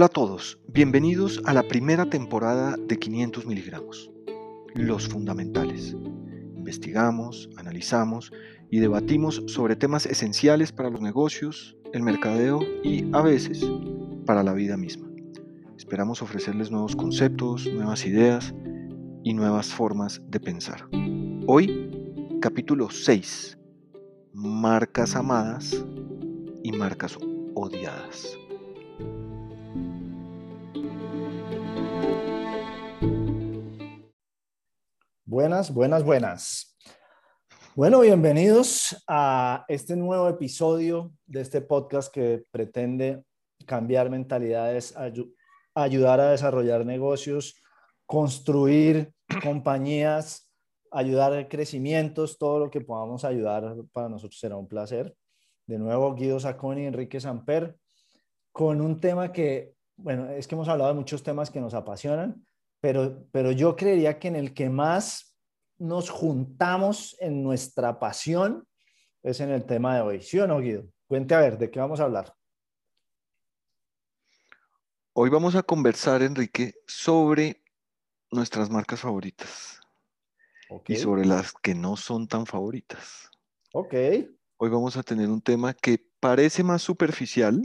Hola a todos, bienvenidos a la primera temporada de 500 miligramos, los fundamentales. Investigamos, analizamos y debatimos sobre temas esenciales para los negocios, el mercadeo y, a veces, para la vida misma. Esperamos ofrecerles nuevos conceptos, nuevas ideas y nuevas formas de pensar. Hoy, capítulo 6, marcas amadas y marcas odiadas. Buenas, buenas, buenas. Bueno, bienvenidos a este nuevo episodio de este podcast que pretende cambiar mentalidades, ayudar a desarrollar negocios, construir compañías, ayudar a crecimientos, todo lo que podamos ayudar para nosotros será un placer. De nuevo, Guido Sacconi y Enrique Samper, con un tema que, bueno, es que hemos hablado de muchos temas que nos apasionan, pero, pero yo creería que en el que más nos juntamos en nuestra pasión es en el tema de hoy. ¿Sí o no, Guido? Cuente a ver, ¿de qué vamos a hablar? Hoy vamos a conversar, Enrique, sobre nuestras marcas favoritas y sobre las que no son tan favoritas. Ok. Hoy vamos a tener un tema que parece más superficial,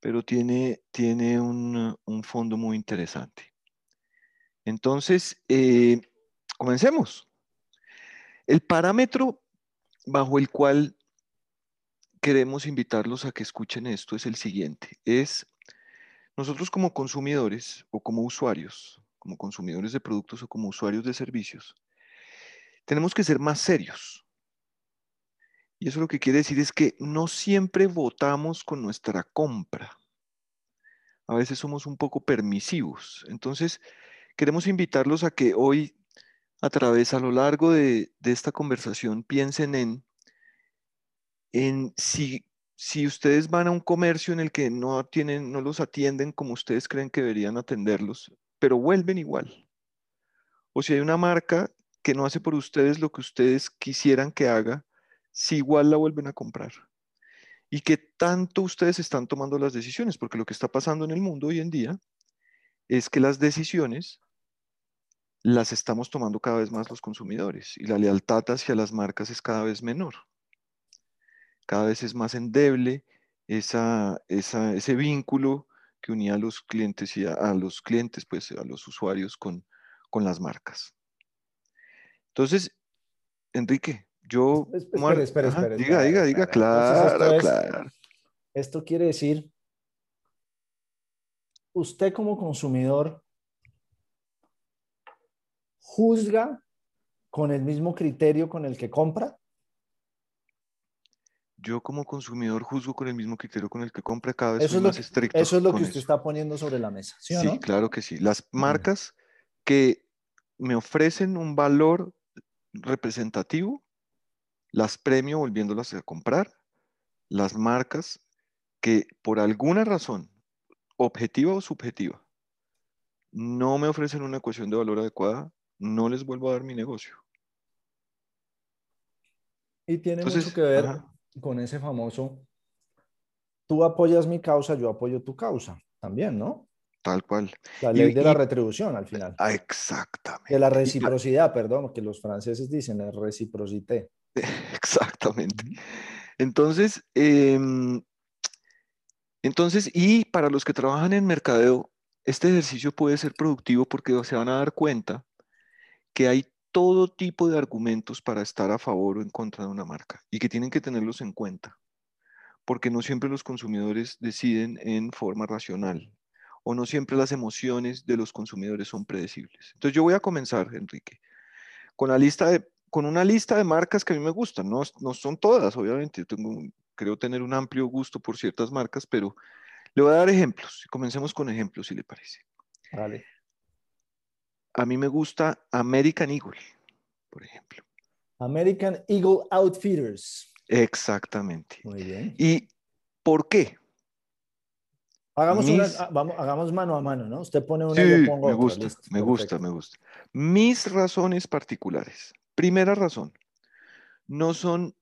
pero tiene, tiene un, un fondo muy interesante. Entonces, eh, comencemos. El parámetro bajo el cual queremos invitarlos a que escuchen esto es el siguiente. Es nosotros como consumidores o como usuarios, como consumidores de productos o como usuarios de servicios, tenemos que ser más serios. Y eso lo que quiere decir es que no siempre votamos con nuestra compra. A veces somos un poco permisivos. Entonces, queremos invitarlos a que hoy, a través, a lo largo de, esta conversación, piensen en, en si, si ustedes van a un comercio en el que no, tienen, no los atienden como ustedes creen que deberían atenderlos, pero vuelven igual. O si hay una marca que no hace por ustedes lo que ustedes quisieran que haga, si igual la vuelven a comprar. Y que tanto ustedes están tomando las decisiones, porque lo que está pasando en el mundo hoy en día es que las decisiones las estamos tomando cada vez más los consumidores y la lealtad hacia las marcas es cada vez menor. Cada vez es más endeble esa, ese vínculo que unía a los clientes y a, los clientes, pues a los usuarios con, con las marcas. Entonces, Enrique, yo... Espera, espera, espera. Diga, diga, diga, claro, claro. Esto quiere decir, usted como consumidor juzga con el mismo criterio con el que compra? Yo como consumidor juzgo con el mismo criterio con el que compra cada vez más estricto. Eso es lo que usted está poniendo sobre la mesa, ¿sí, sí claro que sí. Las marcas que me ofrecen un valor representativo, las premio volviéndolas a comprar. Las marcas que por alguna razón, objetiva o subjetiva, no me ofrecen una ecuación de valor adecuada, no les vuelvo a dar mi negocio. Y tiene mucho que ver con ese famoso, tú apoyas mi causa, yo apoyo tu causa, también, ¿no? Tal cual. La ley de la retribución al final. Ah, exactamente. De la reciprocidad, perdón, que los franceses dicen, es reciprocité. Exactamente. Entonces, em, entonces, y para los que trabajan en mercadeo, este ejercicio puede ser productivo porque se van a dar cuenta que hay todo tipo de argumentos para estar a favor o en contra de una marca y que tienen que tenerlos en cuenta, porque no siempre los consumidores deciden en forma racional o no siempre las emociones de los consumidores son predecibles. Entonces yo voy a comenzar, Enrique, con, la lista de, con una lista de marcas que a mí me gustan, no, no son todas, obviamente, tengo, creo tener un amplio gusto por ciertas marcas, pero le voy a dar ejemplos. Comencemos con ejemplos, si le parece. Vale a mí me gusta American Eagle, por ejemplo. American Eagle Outfitters. Exactamente. Muy bien. ¿Y por qué? Hagamos, ah, vamos, hagamos mano a mano, ¿no? Usted pone una y yo pongo me gusta, me gusta, me gusta. Mis razones particulares. Primera razón, no son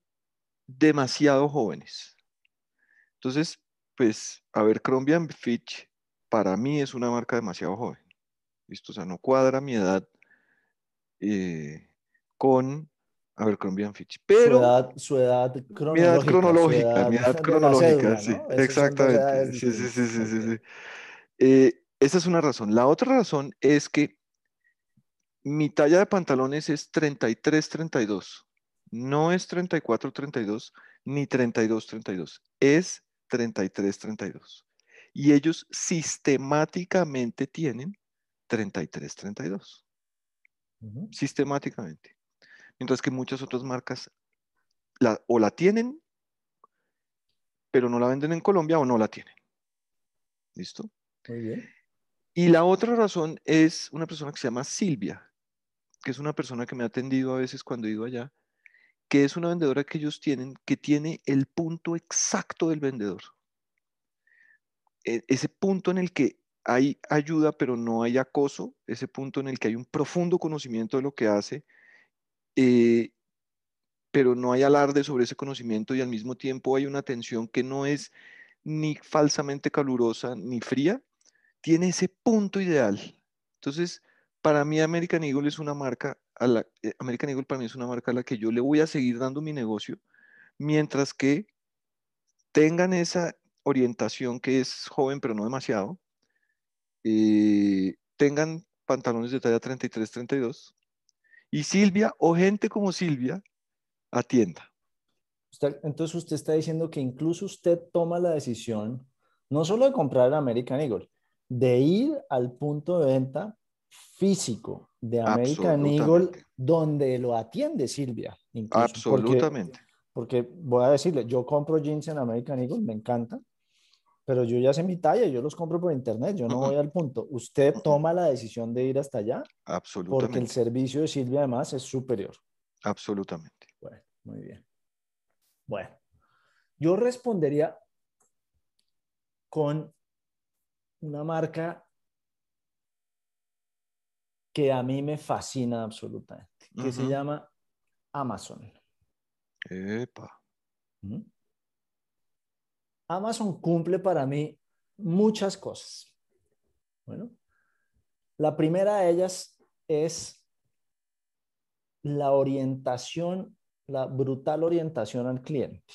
demasiado jóvenes. Entonces, pues, a ver, Crombie Fitch para mí es una marca demasiado joven. ¿Listo? O sea, no cuadra mi edad eh, con Abercrombie Fitch. Pero su edad, cronológica. Mi edad cronológica, mi edad cronológica, sí, exactamente. Sí, sí, sí, sí, sí, eh, esa es una razón. La otra razón es que mi talla de pantalones es 33-32. No es 34-32 ni 32-32. Es 33-32. Y ellos sistemáticamente tienen 33-32. Sistemáticamente. Mientras que muchas otras marcas la, o la tienen, pero no la venden en Colombia o no la tienen. ¿Listo? Muy bien. Y la otra razón es una persona que se llama Silvia, que es una persona que me ha atendido a veces cuando he ido allá, que es una vendedora que ellos tienen, que tiene el punto exacto del vendedor. E, ese punto en el que hay ayuda pero no hay acoso, ese punto en el que hay un profundo conocimiento de lo que hace, eh, pero no hay alarde sobre ese conocimiento y al mismo tiempo hay una atención que no es ni falsamente calurosa ni fría, tiene ese punto ideal. Entonces, para mí American Eagle es una marca, a la, eh, American Eagle para mí es una marca a la que yo le voy a seguir dando mi negocio, mientras que tengan esa orientación que es joven pero no demasiado, eh, tengan pantalones de talla 33-32 y Silvia o gente como Silvia atienda. entonces usted está diciendo que incluso usted toma la decisión no solo de comprar el American Eagle, de ir al punto de venta físico de American Eagle donde lo atiende Silvia. Absolutamente. Porque, porque, voy a decirle, yo compro jeans en American Eagle, me encanta, pero yo ya sé mi talla, yo los compro por internet, yo no voy al punto. Usted toma la decisión de ir hasta allá. Absolutamente. Porque el servicio de Silvia además es superior. Absolutamente. Bueno, muy bien. Bueno, yo respondería con una marca que a mí me fascina absolutamente, que se llama Amazon. Epa. Amazon cumple para mí muchas cosas. Bueno, la primera de ellas es la orientación, la brutal orientación al cliente.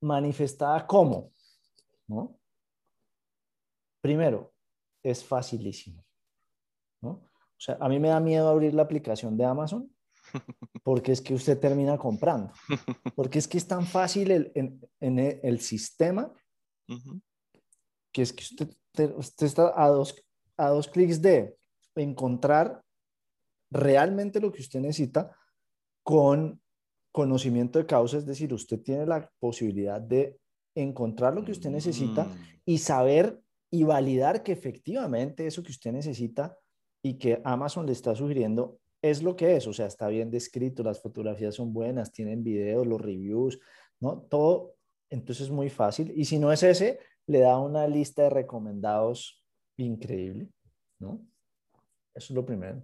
Manifestada como, ¿no? Primero, es facilísimo. ¿no? O sea, a mí me da miedo abrir la aplicación de Amazon porque es que usted termina comprando, porque es que es tan fácil el, en, el, sistema que es que usted, usted está a dos, a dos clics de encontrar realmente lo que usted necesita con conocimiento de causa, es decir, usted tiene la posibilidad de encontrar lo que usted necesita mm. y saber y validar que efectivamente eso que usted necesita y que Amazon le está sugiriendo es lo que es, o sea, está bien descrito, las fotografías son buenas, tienen videos, los reviews, ¿no? Todo, entonces es muy fácil. Y si no es ese, le da una lista de recomendados increíble, ¿no? Eso es lo primero.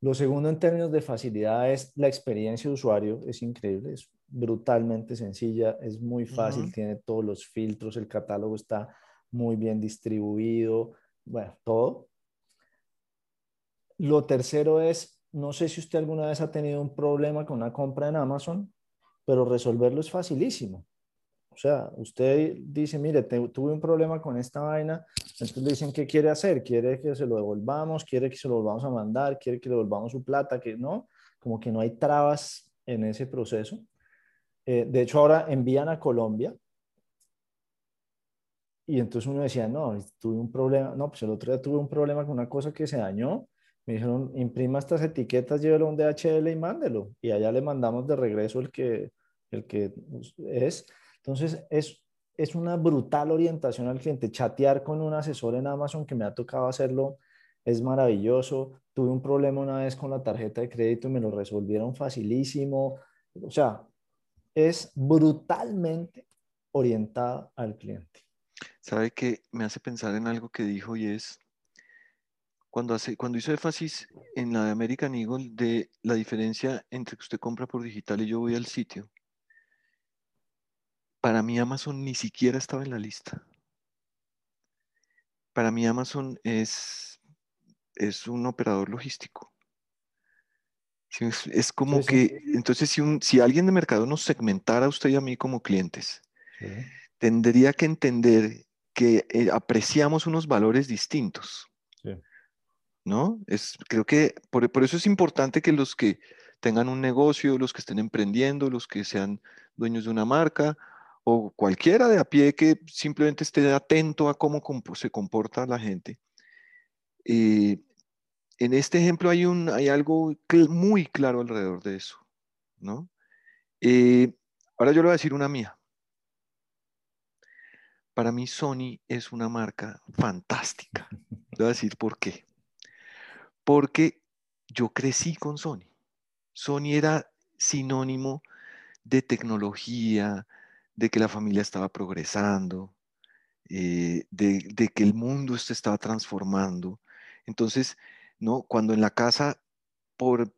Lo segundo en términos de facilidad es la experiencia de usuario, es increíble, es brutalmente sencilla, es muy fácil, tiene todos los filtros, el catálogo está muy bien distribuido, bueno, todo. Lo tercero es no sé si usted alguna vez ha tenido un problema con una compra en Amazon, pero resolverlo es facilísimo. O sea, usted dice, mire, tuve un problema con esta vaina, entonces le dicen, ¿qué quiere hacer? ¿Quiere que se lo devolvamos? ¿Quiere que se lo volvamos a mandar? ¿Quiere que le devolvamos su plata? Que no, como que no hay trabas en ese proceso. Eh, de hecho, ahora envían a Colombia y entonces uno decía, no, tuve un problema, no, pues el otro día tuve un problema con una cosa que se dañó me dijeron, imprima estas etiquetas, llévelo a un DHL y mándelo. Y allá le mandamos de regreso el que, el que es. Entonces, es, es una brutal orientación al cliente. Chatear con un asesor en Amazon que me ha tocado hacerlo es maravilloso. Tuve un problema una vez con la tarjeta de crédito y me lo resolvieron facilísimo. O sea, es brutalmente orientada al cliente. ¿Sabe qué? Me hace pensar en algo que dijo y es, cuando, hace, cuando hizo énfasis en la de American Eagle de la diferencia entre que usted compra por digital y yo voy al sitio, para mí Amazon ni siquiera estaba en la lista. para mí Amazon es, es un operador logístico. es, como que, entonces si, un, si alguien de mercado nos segmentara a usted y a mí como clientes, tendría que entender que eh, apreciamos unos valores distintos. ¿No? Es, creo que por, eso es importante que los que tengan un negocio, los que estén emprendiendo, los que sean dueños de una marca o cualquiera de a pie que simplemente esté atento a cómo se comporta la gente. Eh, en este ejemplo hay, un, hay algo muy claro alrededor de eso. Eh, ahora yo le voy a decir una mía. Para mí Sony es una marca fantástica. Le voy a decir por qué. Porque yo crecí con Sony. Sony era sinónimo de tecnología, de que la familia estaba progresando, eh, de, que el mundo se estaba transformando. Entonces, ¿no? cuando en la casa, por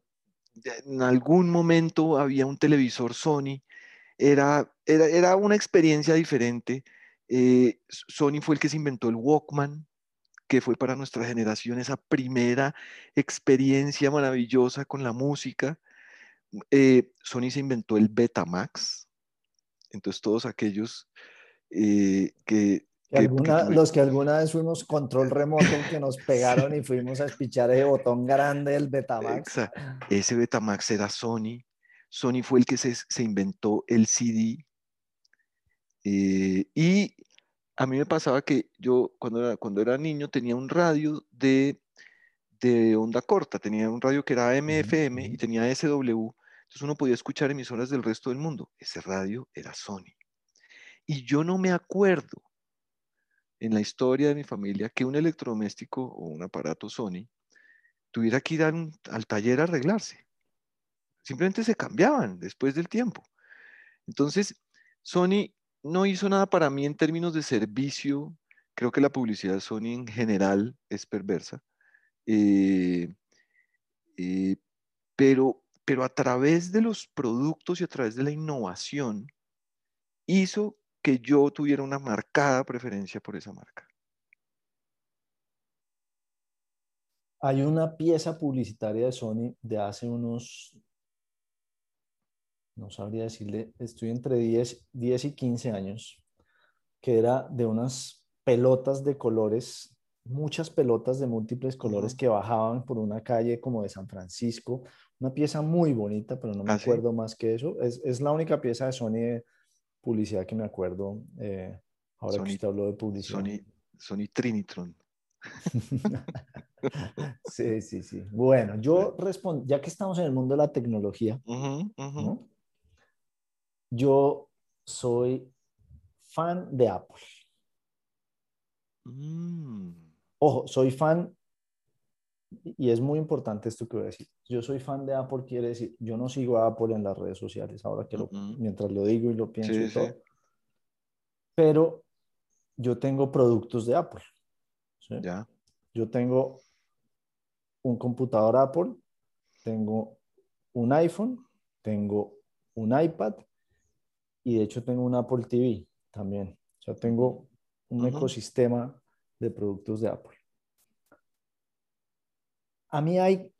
en algún momento había un televisor Sony, era, era, una experiencia diferente. Eh, Sony fue el que se inventó el Walkman, que fue para nuestra generación esa primera experiencia maravillosa con la música. Eh, Sony se inventó el Betamax, entonces todos aquellos eh, que... los que alguna vez fuimos control remoto que nos pegaron y fuimos a espichar ese botón grande del Betamax. Ese Betamax era Sony. Sony fue el que se, inventó el CD. Eh, y a mí me pasaba que yo cuando era, cuando era niño tenía un radio de, de onda corta, tenía un radio que era MFM y tenía SW entonces uno podía escuchar emisoras del resto del mundo. Ese radio era Sony. Y yo no me acuerdo en la historia de mi familia que un electrodoméstico o un aparato Sony tuviera que ir al, taller a arreglarse. Simplemente se cambiaban después del tiempo. Entonces, Sony no hizo nada para mí en términos de servicio. Creo que la publicidad de Sony en general es perversa. Eh, eh, pero pero a través de los productos y a través de la innovación, hizo que yo tuviera una marcada preferencia por esa marca. Hay una pieza publicitaria de Sony de hace unos, no sabría decirle, estoy entre 10, 10 y 15 años, que era de unas pelotas de colores, muchas pelotas de múltiples colores que bajaban por una calle como de San Francisco, una pieza muy bonita, pero no me ah, acuerdo más que eso. Es, es, la única pieza de Sony de publicidad que me acuerdo. Eh, ahora que usted habló de publicidad. Sony, Sony Trinitron. sí, sí, sí. Bueno, yo respondo, ya que estamos en el mundo de la tecnología, yo soy fan de Apple. Mm. Ojo, soy fan y es muy importante esto que voy a decir. Yo soy fan de Apple, quiere decir, yo no sigo a Apple en las redes sociales, ahora que lo, mientras lo digo y lo pienso y todo. Pero yo tengo productos de Apple. Ya. Yo tengo un computador Apple, tengo un iPhone, tengo un iPad y de hecho tengo un Apple TV también. O sea, tengo un ecosistema de productos de Apple. A mí hay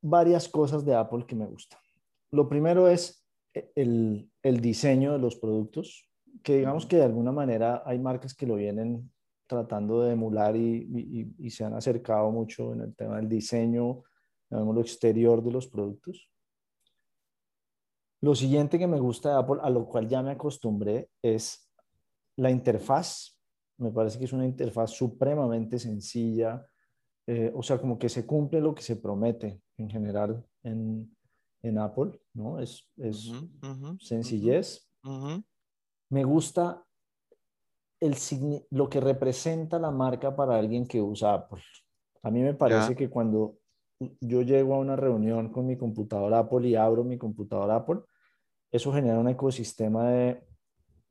varias cosas de Apple que me gustan. Lo primero es e, el, diseño de los productos, que digamos que de alguna manera hay marcas que lo vienen tratando de emular y, se han acercado mucho en el tema del diseño, lo exterior de los productos. Lo siguiente que me gusta de Apple, a lo cual ya me acostumbré, es la interfaz. Me parece que es una interfaz supremamente sencilla, eh, o sea, como que se cumple lo que se promete en general en, en Apple, ¿no? Es, es sencillez. Me gusta el, lo que representa la marca para alguien que usa Apple. A mí me parece que cuando yo llego a una reunión con mi computador Apple y abro mi computador Apple, eso genera un ecosistema de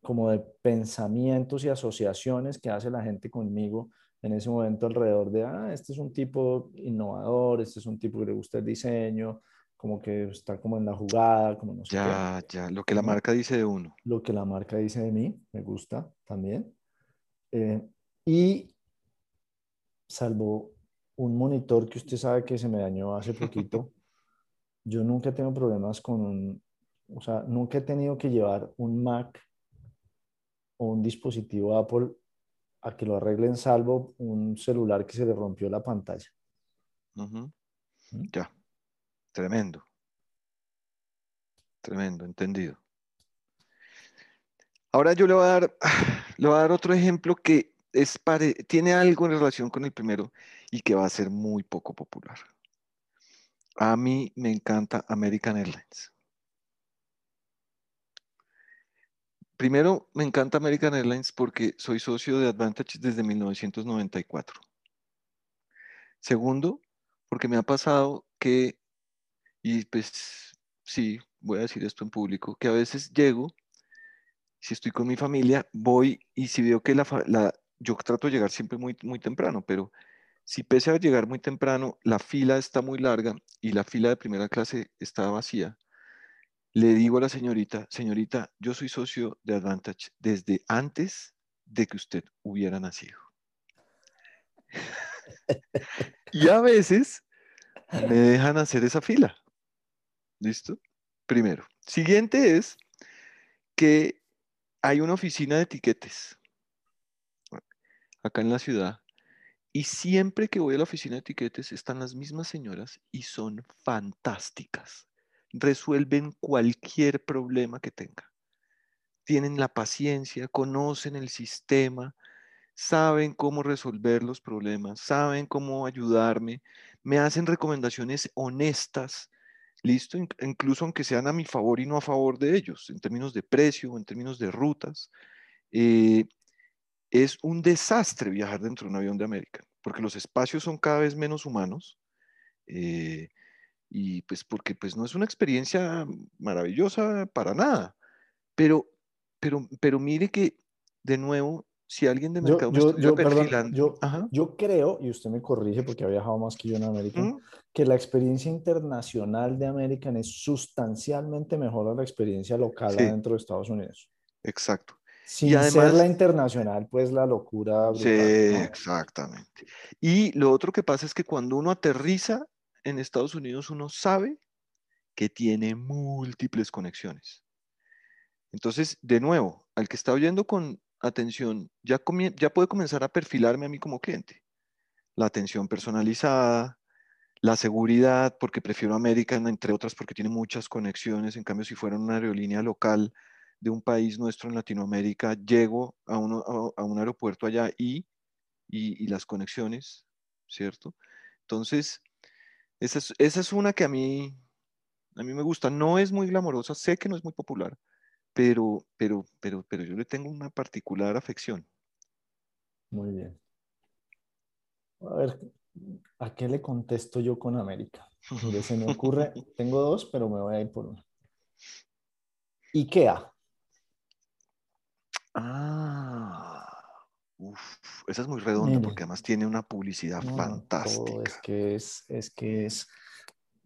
como de pensamientos y asociaciones que hace la gente conmigo en ese momento alrededor de, ah, este es un tipo innovador, este es un tipo que le gusta el diseño, como que está como en la jugada, como no sé Ya, ya, lo que la marca dice de uno. Lo que la marca dice de mí, me gusta también. Eh, y salvo un monitor que usted sabe que se me dañó hace poquito, yo nunca tengo problemas con un, o sea, nunca he tenido que llevar un Mac o un dispositivo Apple a que lo arreglen salvo un celular que se le rompió la pantalla. ¿Mm? Ya, tremendo. Tremendo, entendido. Ahora yo le voy a dar, le voy a dar otro ejemplo que es tiene algo en relación con el primero y que va a ser muy poco popular. A mí me encanta American Airlines. Primero, me encanta American Airlines porque soy socio de Advantage desde 1994. Segundo, porque me ha pasado que, y pues sí, voy a decir esto en público, que a veces llego, si estoy con mi familia, voy y si veo que la, yo trato de llegar siempre muy, muy temprano, pero si pese a llegar muy temprano, la fila está muy larga y la fila de primera clase está vacía, le digo a la señorita, señorita, yo soy socio de Advantage desde antes de que usted hubiera nacido. y a veces me dejan hacer esa fila. ¿Listo? Primero. Siguiente es que hay una oficina de etiquetes acá en la ciudad y siempre que voy a la oficina de etiquetes están las mismas señoras y son fantásticas resuelven cualquier problema que tenga. Tienen la paciencia, conocen el sistema, saben cómo resolver los problemas, saben cómo ayudarme, me hacen recomendaciones honestas, listo, incluso aunque sean a mi favor y no a favor de ellos, en términos de precio, en términos de rutas. Eh, es un desastre viajar dentro de un avión de América, porque los espacios son cada vez menos humanos. Eh, y pues porque pues no es una experiencia maravillosa para nada, pero, pero, pero mire que de nuevo, si alguien de mercado yo, yo, yo, creo, y usted me corrige porque ha viajado más que yo en América, que la experiencia internacional de American es sustancialmente mejor a la experiencia local dentro de Estados Unidos. Exacto. Sin y además, ser la internacional, pues la locura. sí, exactamente. Y lo otro que pasa es que cuando uno aterriza en Estados Unidos uno sabe que tiene múltiples conexiones. Entonces, de nuevo, al que está oyendo con atención, ya, ya puede comenzar a perfilarme a mí como cliente. La atención personalizada, la seguridad, porque prefiero American, entre otras porque tiene muchas conexiones. En cambio, si fuera una aerolínea local de un país nuestro en Latinoamérica, llego a, uno, a, un aeropuerto allá y, y, y, las conexiones, ¿cierto? Entonces, esa es, una que a mí, a mí me gusta. No es muy glamorosa, sé que no es muy popular, pero, pero, pero, pero yo le tengo una particular afección. Muy bien. A ver, ¿a qué le contesto yo con América? se me ocurre, tengo dos, pero me voy a ir por una. IKEA. Ah, uf, esa es muy redonda porque además tiene una publicidad fantástica. es que es, es que es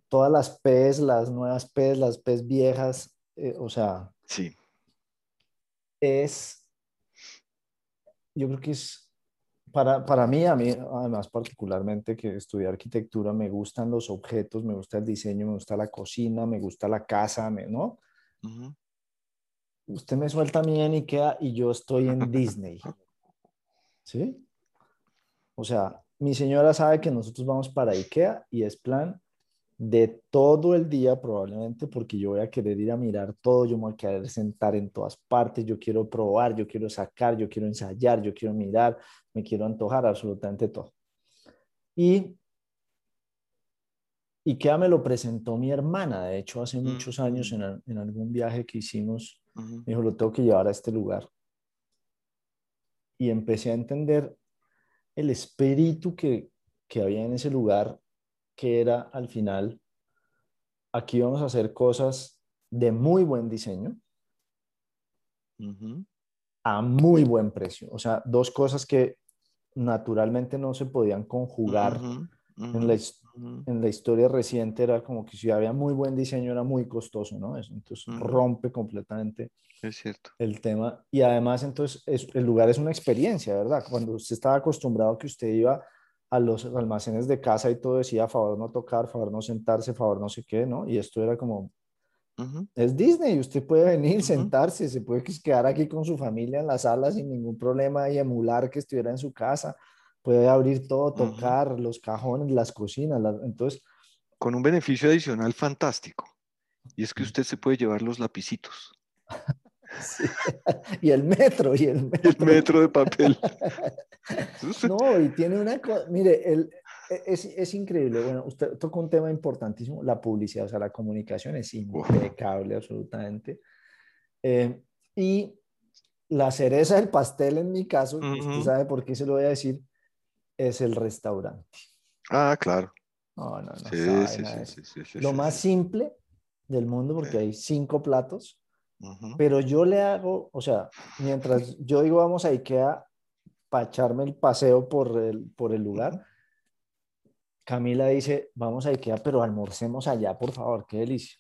todas las P's, las nuevas P's, las P's viejas, eh, o sea. Sí. Es, yo creo que es, para, para mí, a mí, además particularmente que estudié arquitectura, me gustan los objetos, me gusta el diseño, me gusta la cocina, me gusta la casa, ¿no? Usted me suelta a mí en Ikea y yo estoy en Disney. ¿Sí? O sea, mi señora sabe que nosotros vamos para IKEA y es plan de todo el día probablemente porque yo voy a querer ir a mirar todo, yo me voy a querer sentar en todas partes, yo quiero probar, yo quiero sacar, yo quiero ensayar, yo quiero mirar, me quiero antojar absolutamente todo. Y IKEA me lo presentó mi hermana, de hecho hace muchos años mm. en, en algún viaje que hicimos, me dijo, lo tengo que llevar a este lugar y empecé a entender el espíritu que, había en ese lugar, que era al final, aquí vamos a hacer cosas de muy buen diseño. A muy buen precio. O sea, dos cosas que naturalmente no se podían conjugar en, la, en, la, historia reciente. Era como que si había muy buen diseño era muy costoso, ¿no? entonces rompe completamente es cierto. El tema, y además entonces el lugar es una experiencia, ¿verdad? Cuando usted estaba acostumbrado que usted iba a los almacenes de casa y todo decía favor no tocar, favor no sentarse, favor no sé qué, ¿no? Y esto era como, es Disney, usted puede venir, sentarse, se puede quedar aquí con su familia en la sala sin ningún problema y emular que estuviera en su casa, puede abrir todo, tocar los cajones, las cocinas, entonces... Con un beneficio adicional fantástico, y es que usted se puede llevar los lapicitos. Y el metro, y el metro. El metro de papel. no, y tiene una cosa, mire, el, e, es, es, increíble. Bueno, usted tocó un tema importantísimo, la publicidad, o sea, la comunicación es impecable absolutamente. Eh, y la cereza del pastel en mi caso, usted sabe por qué se lo voy a decir, es el restaurante. Ah, claro. No, no, no. Sí, sí, sí, lo más simple del mundo, porque hay cinco platos, pero yo le hago, o sea, mientras yo digo vamos a IKEA para echarme el paseo por el, por el lugar, Camila dice, vamos a IKEA, pero almorcemos allá, por favor, qué delicia.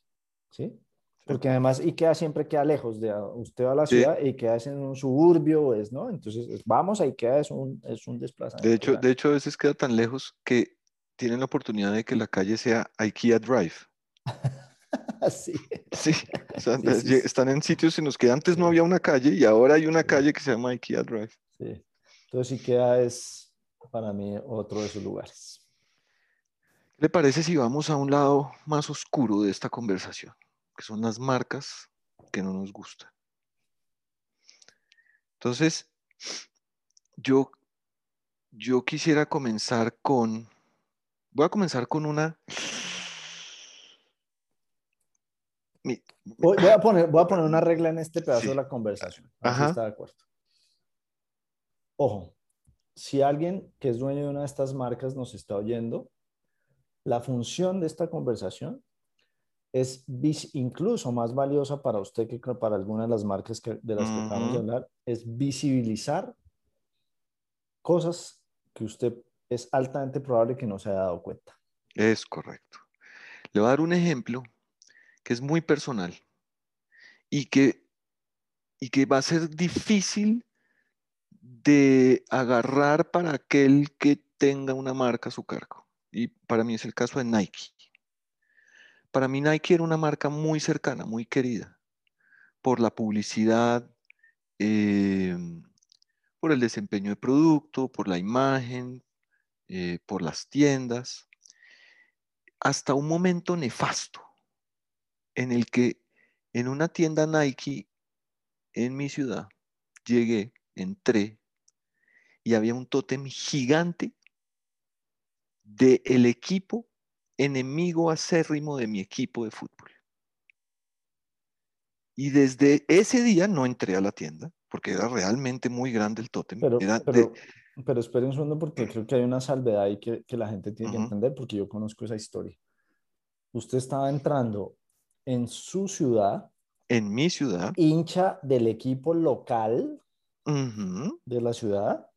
¿Sí? Porque además IKEA siempre queda lejos de usted a la ciudad y IKEA es en un suburbio, es, ¿no? Entonces, vamos a IKEA, es un, es un desplazamiento. De hecho, de hecho, a veces queda tan lejos que tienen la oportunidad de que la calle sea IKEA Drive. sí. Sí, están en sitios en los que antes no había una calle y ahora hay una calle que se llama IKEA Drive. Sí. Entonces IKEA es para mí otro de esos lugares. ¿Qué le parece si vamos a un lado más oscuro de esta conversación? Que son las marcas que no nos gustan. Entonces, yo, yo quisiera comenzar con, voy a comenzar con una Voy, a poner, voy a poner una regla en este pedazo de la conversación. está de acuerdo. Ojo, si alguien que es dueño de una de estas marcas nos está oyendo, la función de esta conversación es incluso más valiosa para usted que para alguna de las marcas de las que acabamos de hablar, es visibilizar cosas que usted es altamente probable que no se haya dado cuenta. Es correcto. Le voy a dar un ejemplo que es muy personal y que, y que va a ser difícil de agarrar para aquel que tenga una marca a su cargo. Y para mí es el caso de Nike. Para mí Nike era una marca muy cercana, muy querida, por la publicidad, eh, por el desempeño de producto, por la imagen, eh, por las tiendas, hasta un momento nefasto en el que en una tienda Nike en mi ciudad llegué, entré y había un tótem gigante del el equipo enemigo acérrimo de mi equipo de fútbol. Y desde ese día no entré a la tienda porque era realmente muy grande el tótem. Pero, pero, pero esperen un segundo porque creo que hay una salvedad ahí que, que la gente tiene que entender porque yo conozco esa historia. Usted estaba entrando en su ciudad. En mi ciudad. Hincha del equipo local de la ciudad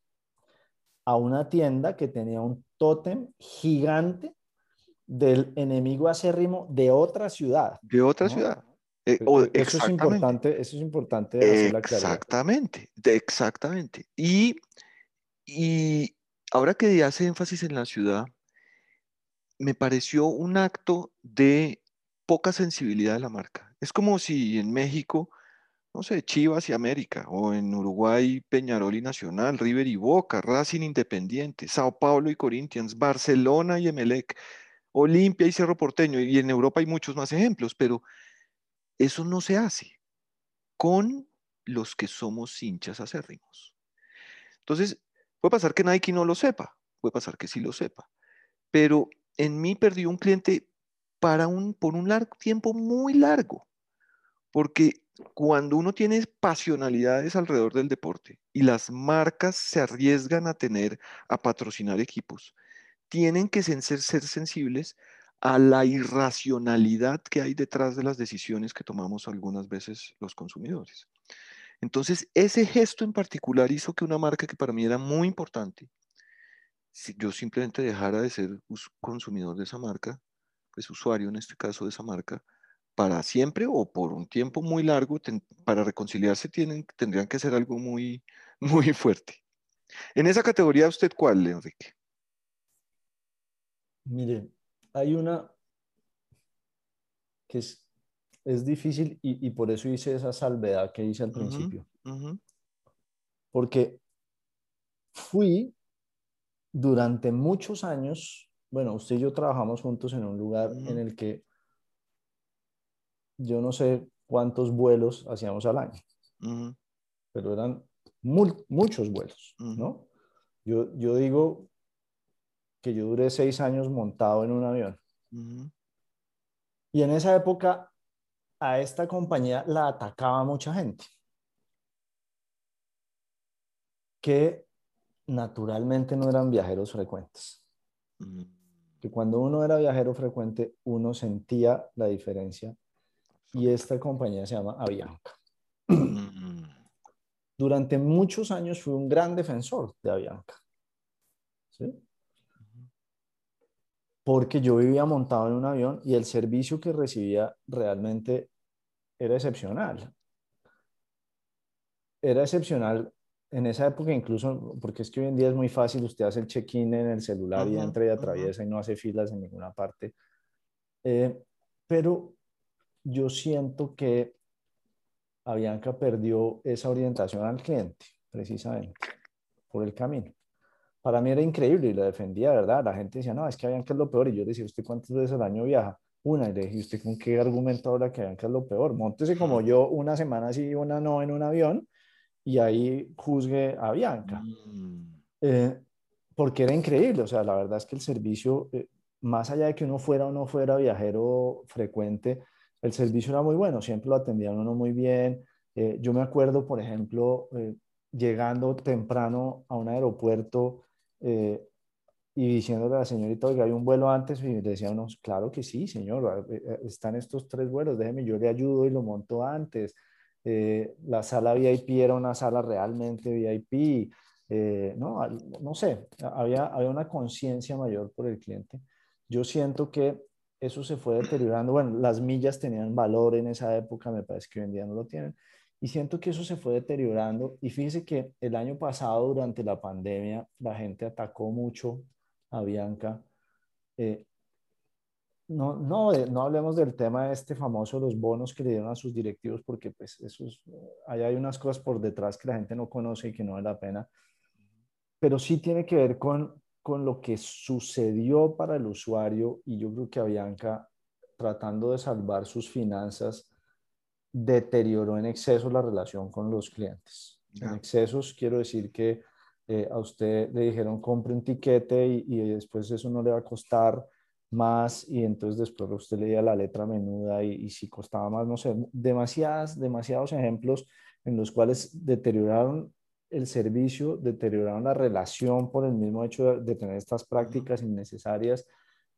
a una tienda que tenía un tótem gigante del enemigo acérrimo de otra ciudad. De otra ciudad. Eh, e, eso es importante, eso es importante. exactamente, exactamente. Y, y ahora que hace énfasis en la ciudad, me pareció un acto de poca sensibilidad de la marca. Es como si en México, no sé, Chivas y América, o en Uruguay, Peñarol y Nacional, River y Boca, Racing Independiente, Sao Paulo y Corinthians, Barcelona y Emelec, Olimpia y Cerro Porteño, y en Europa hay muchos más ejemplos, pero eso no se hace con los que somos hinchas acérrimos. Entonces, puede pasar que Nike no lo sepa, puede pasar que sí lo sepa, pero en mí perdió un cliente por un largo tiempo muy largo. Porque cuando uno tiene pasionalidades alrededor del deporte y las marcas se arriesgan a tener, a patrocinar equipos, tienen que ser, sensibles a la irracionalidad que hay detrás de las decisiones que tomamos algunas veces los consumidores. Entonces, ese gesto en particular hizo que una marca que para mí era muy importante, si yo simplemente dejara de ser consumidor de esa marca pues, usuario, en este caso de esa marca, para siempre o por un tiempo muy largo, para reconciliarse tienen, tendrían que ser algo muy, muy fuerte. En esa categoría, ¿usted cuál, Enrique? Mire, hay una que es, es difícil y, y por eso hice esa salvedad que hice al principio. Porque fui durante muchos años, bueno, usted y yo trabajamos juntos en un lugar en el que yo no sé cuántos vuelos hacíamos al año, pero eran muchos vuelos. ¿no? Yo, yo digo que yo duré seis años montado en un avión. ujú, Y en esa época a esta compañía la atacaba mucha gente que naturalmente no eran viajeros frecuentes. Que cuando uno era viajero frecuente, uno sentía la diferencia. Y esta compañía se llama Avianca. Durante muchos años fui un gran defensor de Avianca. ¿sí? Porque yo vivía montado en un avión y el servicio que recibía realmente era excepcional. Era excepcional en esa época incluso, porque es que hoy en día es muy fácil, usted hace el check-in en el celular y entra y atraviesa y no hace filas en ninguna parte. Eh, pero yo siento que Avianca perdió esa orientación al cliente, precisamente, por el camino. Para mí era increíble y lo defendía, ¿verdad? La gente decía, no, es que Avianca es lo peor. Y yo le decía, ¿usted cuántas veces al año viaja? Una. Y le dije, ¿usted con qué argumento habla que Avianca es lo peor? Móntese como yo una semana sí una no en un avión y ahí juzgue a Avianca. Mm, Eh, porque era increíble, o sea, la verdad es que el servicio, eh, más allá de que uno fuera o no fuera viajero frecuente, el servicio era muy bueno, siempre lo atendían uno muy bien. Eh, yo me acuerdo, por ejemplo, eh, llegando temprano a un aeropuerto eh, y diciéndole a la señorita, oiga, hay un vuelo antes, y decía uno, claro que sí, señor, eh, eh, están estos tres vuelos, déjeme, yo le ayudo y lo monto antes. Eh, la sala VIP era una sala realmente VIP. Eh, no, no sé, había, había una conciencia mayor por el cliente. Yo siento que eso se fue deteriorando. Bueno, las millas tenían valor en esa época, me parece que hoy en día no lo tienen. Y siento que eso se fue deteriorando. Y fíjese que el año pasado, durante la pandemia, la gente atacó mucho a Bianca. Eh, no, no, eh, no hablemos del tema este famoso, los bonos que le dieron a sus directivos, porque pues eso es, ahí hay unas cosas por detrás que la gente no conoce y que no vale la pena pero sí tiene que ver con, con lo que sucedió para el usuario y yo creo que Avianca, tratando de salvar sus finanzas, deterioró en exceso la relación con los clientes. En Ya. excesos quiero decir que eh, a usted le dijeron compre un tiquete y, y después eso no le va a costar más y entonces después usted leía la letra menuda y, y si costaba más, no sé, demasiadas, demasiados ejemplos en los cuales deterioraron el servicio, deterioraron la relación por el mismo hecho de, de tener estas prácticas innecesarias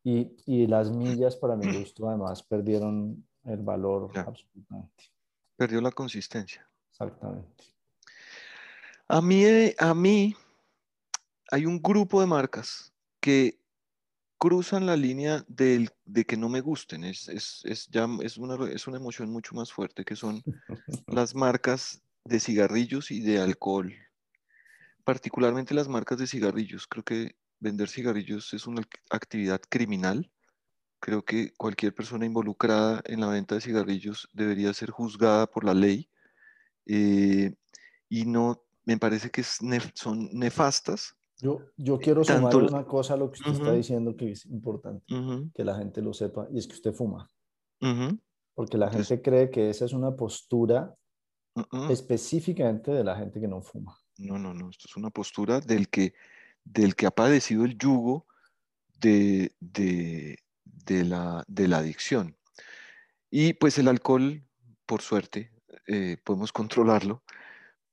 y, y las millas para mi gusto además perdieron el valor Ya. absolutamente. Perdió la consistencia. Exactamente. A mí, a mí hay un grupo de marcas que cruzan la línea del, de que no me gusten. Es, es, es, ya, es, una, es una emoción mucho más fuerte, que son las marcas de cigarrillos y de alcohol. Particularmente las marcas de cigarrillos. Creo que vender cigarrillos es una ac- actividad criminal. Creo que cualquier persona involucrada en la venta de cigarrillos debería ser juzgada por la ley. eh, y no, me parece que nef- son nefastas. Yo, yo quiero Tanto sumar la- una cosa a lo que usted está Ujú. diciendo que es importante, Ujú, que la gente lo sepa, y es que usted fuma, ujú, porque la gente cree que esa es una postura específicamente de la gente que no fuma. No, no, no. Esto es una postura del que, del que ha padecido el yugo de, de, de la, de la adicción. Y pues el alcohol, por suerte, eh, podemos controlarlo,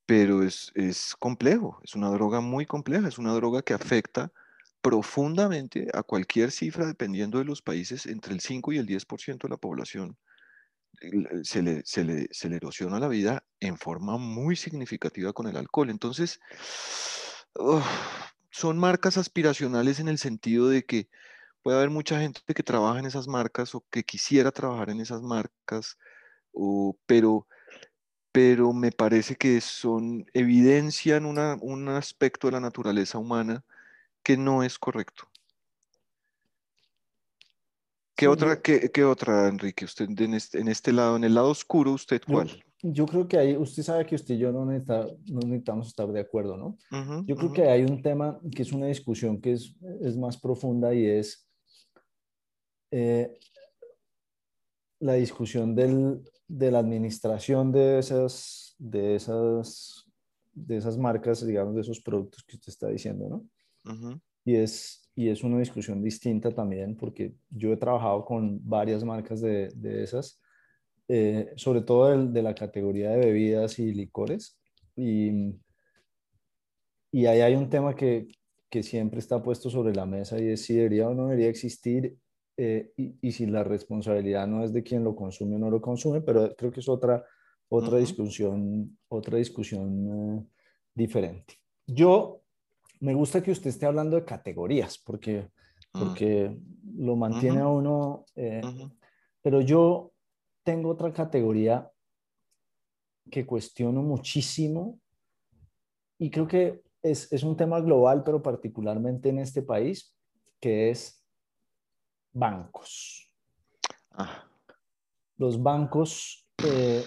pero es, es complejo, es una droga muy compleja, es una droga que afecta profundamente a cualquier cifra, dependiendo de los países, entre el 5 y el 10% de la población. Se le, se, le, se le erosiona la vida en forma muy significativa con el alcohol. Entonces, son marcas aspiracionales en el sentido de que puede haber mucha gente que trabaja en esas marcas o que quisiera trabajar en esas marcas, o, pero, pero me parece que son, evidencian una, un aspecto de la naturaleza humana que no es correcto. ¿Qué, otra, qué, otra, Enrique? Usted en este, en este, lado, en el lado oscuro, ¿usted cuál? Yo, creo que hay, usted sabe que usted y yo no, necesitamos estar de acuerdo, ¿no? yo creo que hay un tema que es una discusión que es, es más profunda y es eh, la discusión del, de la administración de esas, de, esas, de esas marcas, digamos, de esos productos que usted está diciendo, ¿no? y, es, y es una discusión distinta también, porque yo he trabajado con varias marcas de, de esas, eh, sobre todo de, de, la categoría de bebidas y licores, y, y ahí hay un tema que, que siempre está puesto sobre la mesa y es si debería o no debería existir eh, y, si la responsabilidad no es de quien lo consume o no lo consume, pero creo que es otra, otra discusión, otra discusión eh, diferente. Yo me gusta que usted esté hablando de categorías, porque, mm. porque lo mantiene a uno, eh, pero yo tengo otra categoría que cuestiono muchísimo y creo que es, es un tema global, pero particularmente en este país, que es bancos. Ah. Los bancos, eh,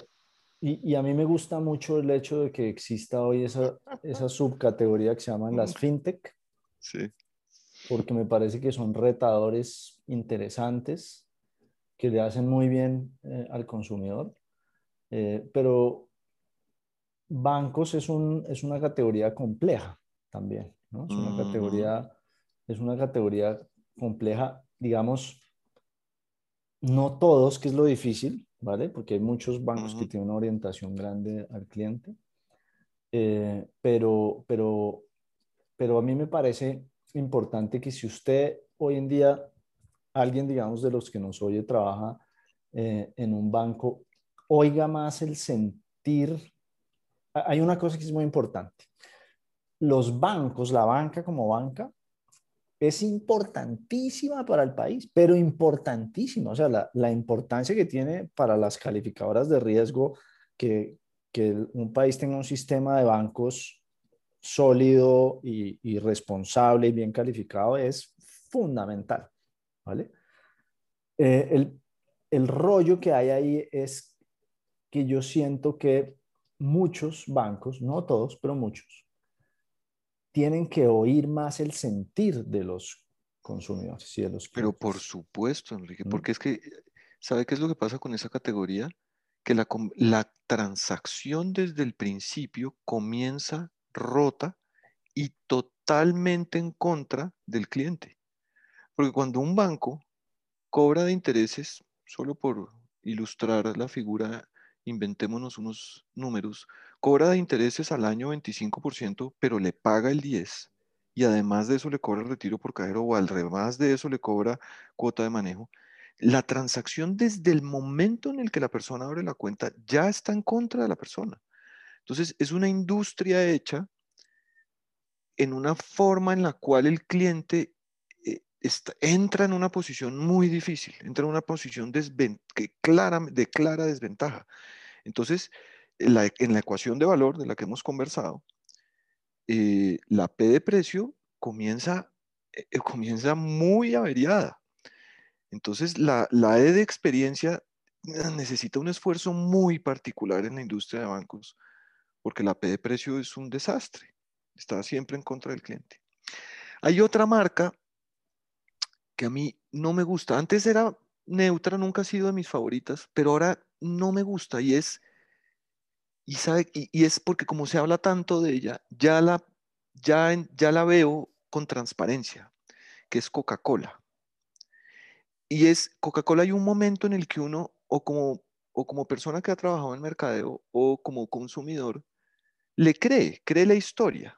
y, a mí me gusta mucho el hecho de que exista hoy esa, esa subcategoría que se llaman las mm. fintech. Sí. Porque me parece que son retadores interesantes que le hacen muy bien eh, al consumidor. Eh, pero bancos es, un, es una categoría compleja también, ¿no? Es una, categoría, es una categoría compleja digamos, no todos, que es lo difícil, ¿vale? Porque hay muchos bancos que tienen una orientación grande al cliente, eh, pero, pero, pero a mí me parece importante que si usted hoy en día, alguien, digamos, de los que nos oye, trabaja eh, en un banco, oiga más el sentir. Hay una cosa que es muy importante. Los bancos, la banca como banca, es importantísima para el país, pero importantísima. O sea, la, importancia que tiene para las calificadoras de riesgo que, un país tenga un sistema de bancos sólido y, responsable y bien calificado es fundamental. ¿vale? Eh, el, el rollo que hay ahí es que yo siento que muchos bancos, no todos, pero muchos, tienen que oír más el sentir de los consumidores y de los Pero por supuesto, Enrique, porque es que, ¿sabe qué es lo que pasa con esa categoría? Que la, la transacción desde el principio comienza rota y totalmente en contra del cliente. Porque cuando un banco cobra de intereses, solo por ilustrar la figura, inventémonos unos números, cobra de intereses al año 25%, pero le paga el 10%, y además de eso le cobra el retiro por cajero o al revés de eso le cobra cuota de manejo. La transacción desde el momento en el que la persona abre la cuenta ya está en contra de la persona. Entonces es una industria hecha en una forma en la cual el cliente eh, entra en una posición muy difícil, entra en una posición que de clara desventaja. Entonces, en la ecuación de valor de la que hemos conversado, eh, la P de precio comienza, eh, eh, comienza muy averiada. Entonces, la, la E de experiencia necesita un esfuerzo muy particular en la industria de bancos, porque la P de precio es un desastre, está siempre en contra del cliente. Hay otra marca que a mí no me gusta. Antes era neutra, nunca ha sido de mis favoritas, pero ahora no me gusta y es y, sabe, y, es porque como se habla tanto de ella, ya la, ya, ya la veo con transparencia, que es Coca-Cola. Y es, Coca-Cola hay un momento en el que uno, o como, o como persona que ha trabajado en mercadeo, o como consumidor, le cree, cree la historia.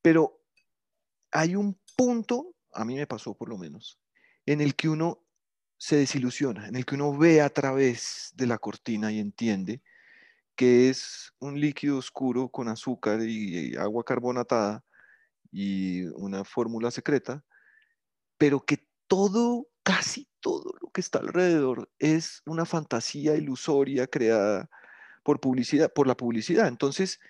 Pero hay un punto, a mí me pasó por lo menos, en el que uno se desilusiona, en el que uno ve a través de la cortina y entiende que es un líquido oscuro con azúcar y, agua carbonatada y una fórmula secreta, pero que todo, casi todo lo que está alrededor es una fantasía ilusoria creada por publicidad, por la publicidad. Entonces,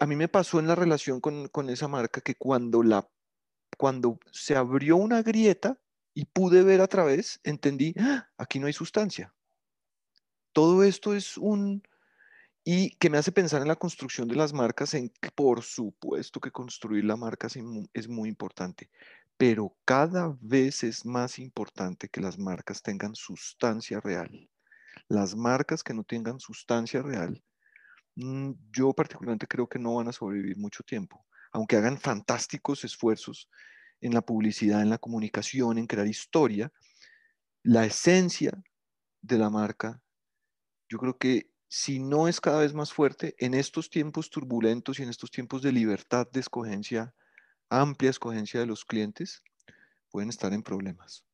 a mí me pasó en la relación con, esa marca que cuando, la, cuando se abrió una grieta y pude ver a través, entendí, ¡ah! aquí no hay sustancia. Todo esto es un, y que me hace pensar en la construcción de las marcas, en por supuesto que construir la marca es muy importante, pero cada vez es más importante que las marcas tengan sustancia real. Las marcas que no tengan sustancia real, mm, yo particularmente creo que no van a sobrevivir mucho tiempo, aunque hagan fantásticos esfuerzos en la publicidad, en la comunicación, en crear historia, la esencia de la marca, yo creo que si no es cada vez más fuerte, en estos tiempos turbulentos y en estos tiempos de libertad de escogencia, amplia escogencia de los clientes, pueden estar en problemas.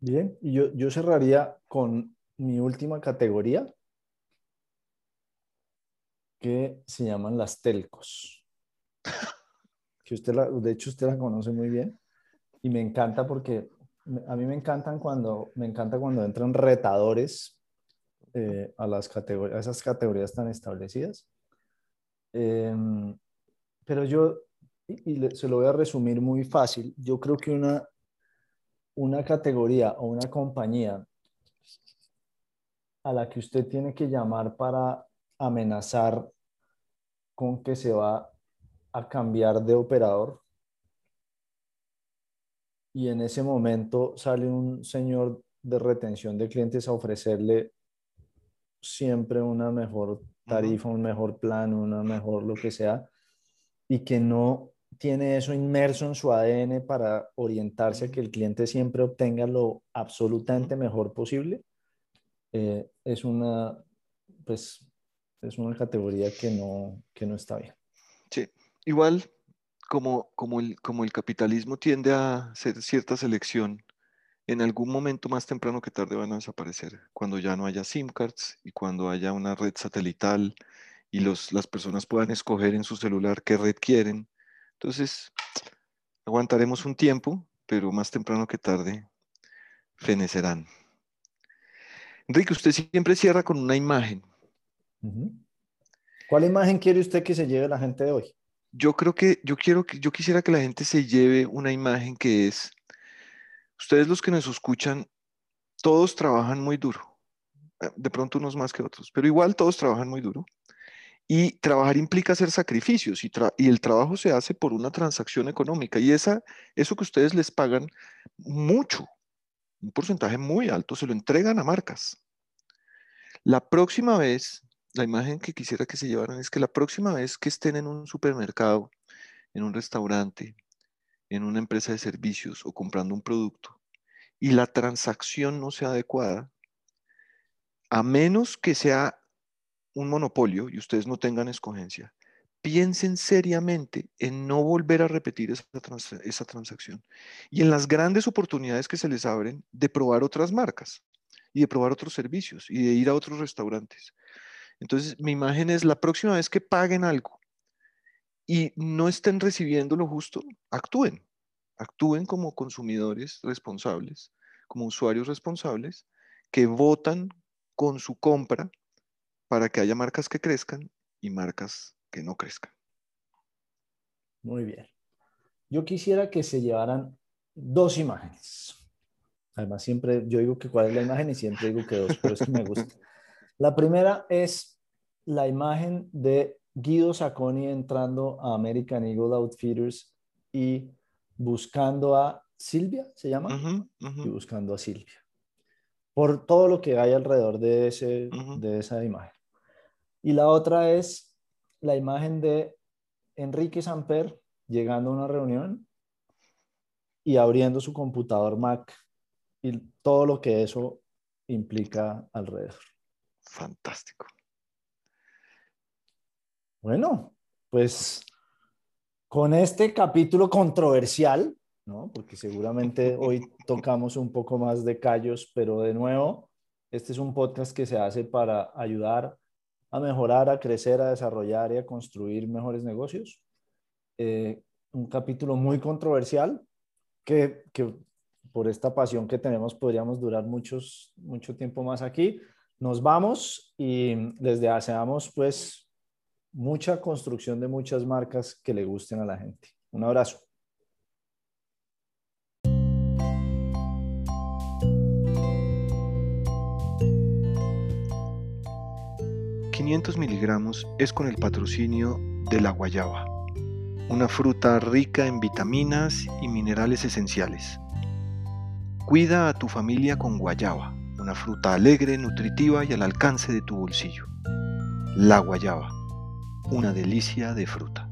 Bien, y yo, yo cerraría con mi última categoría, que se llaman las telcos. Que usted de hecho, usted la conoce muy bien y me encanta porque a mí me encantan cuando, me encanta cuando entran retadores eh, a, las categorías, a esas categorías tan establecidas. Em, pero yo, y, se lo voy a resumir muy fácil, yo creo que una, una categoría o una compañía a la que usted tiene que llamar para amenazar con que se va a cambiar de operador y en ese momento sale un señor de retención de clientes a ofrecerle siempre una mejor tarifa, un mejor plan, una mejor lo que sea, y que no tiene eso inmerso en su ADN para orientarse a que el cliente siempre obtenga lo absolutamente mejor posible, eh, es una, pues, es una categoría que no, que no está bien. Sí, igual como, como, el, como el capitalismo tiende a hacer cierta selección, en algún momento más temprano que tarde van a desaparecer, cuando ya no haya SIM cards y cuando haya una red satelital y los, las personas puedan escoger en su celular qué red quieren. Entonces, aguantaremos un tiempo, pero más temprano que tarde fenecerán. Enrique, usted siempre cierra con una imagen. ¿Cuál imagen quiere usted que se lleve la gente de hoy? Yo creo que yo quiero que yo quisiera que la gente se lleve una imagen que es ustedes los que nos escuchan todos trabajan muy duro eh, de pronto unos más que otros pero igual todos trabajan muy duro. Y trabajar implica hacer sacrificios y, el trabajo se hace por una transacción económica y esa eso que ustedes les pagan mucho un porcentaje muy alto se lo entregan a marcas. La próxima vez la imagen que quisiera que se llevaran es que la próxima vez que estén en un supermercado, en un restaurante, en una empresa de servicios o comprando un producto y la transacción no sea adecuada, a menos que sea un monopolio y ustedes no tengan escogencia, piensen seriamente en no volver a repetir esa, transacción y en las grandes oportunidades que se les abren de probar otras marcas y de probar otros servicios y de ir a otros restaurantes. Entonces, mi imagen es la próxima vez que paguen algo y no estén recibiendo lo justo, actúen. Actúen como consumidores responsables, como usuarios responsables, que votan con su compra para que haya marcas que crezcan y marcas que no crezcan. Muy bien. Yo quisiera que se llevaran dos imágenes. Además, siempre yo digo que cuál es la imagen y siempre digo que dos, pero es que me gusta. La primera es la imagen de Guido Sacconi entrando a American Eagle Outfitters y buscando a Silvia, ¿se llama? Y buscando a Silvia. Por todo lo que hay alrededor de, ese, de esa imagen. Y la otra es la imagen de Enrique Samper llegando a una reunión y abriendo su computador Mac y todo lo que eso implica alrededor. Fantástico. Bueno, pues con este capítulo controversial, ¿no? porque seguramente hoy tocamos un poco más de callos, pero de nuevo, este es un podcast que se hace para ayudar a mejorar, a crecer, a desarrollar y a construir mejores negocios. Eh, un capítulo muy controversial que, que, por esta pasión que tenemos podríamos durar muchos, mucho tiempo más aquí. Nos vamos y les deseamos pues mucha construcción de muchas marcas que le gusten a la gente. Un abrazo. ...500 miligramos es con el patrocinio de la guayaba, una fruta rica en vitaminas y minerales esenciales. Cuida a tu familia con guayaba, una fruta alegre, nutritiva y al alcance de tu bolsillo. La guayaba una delicia de fruta.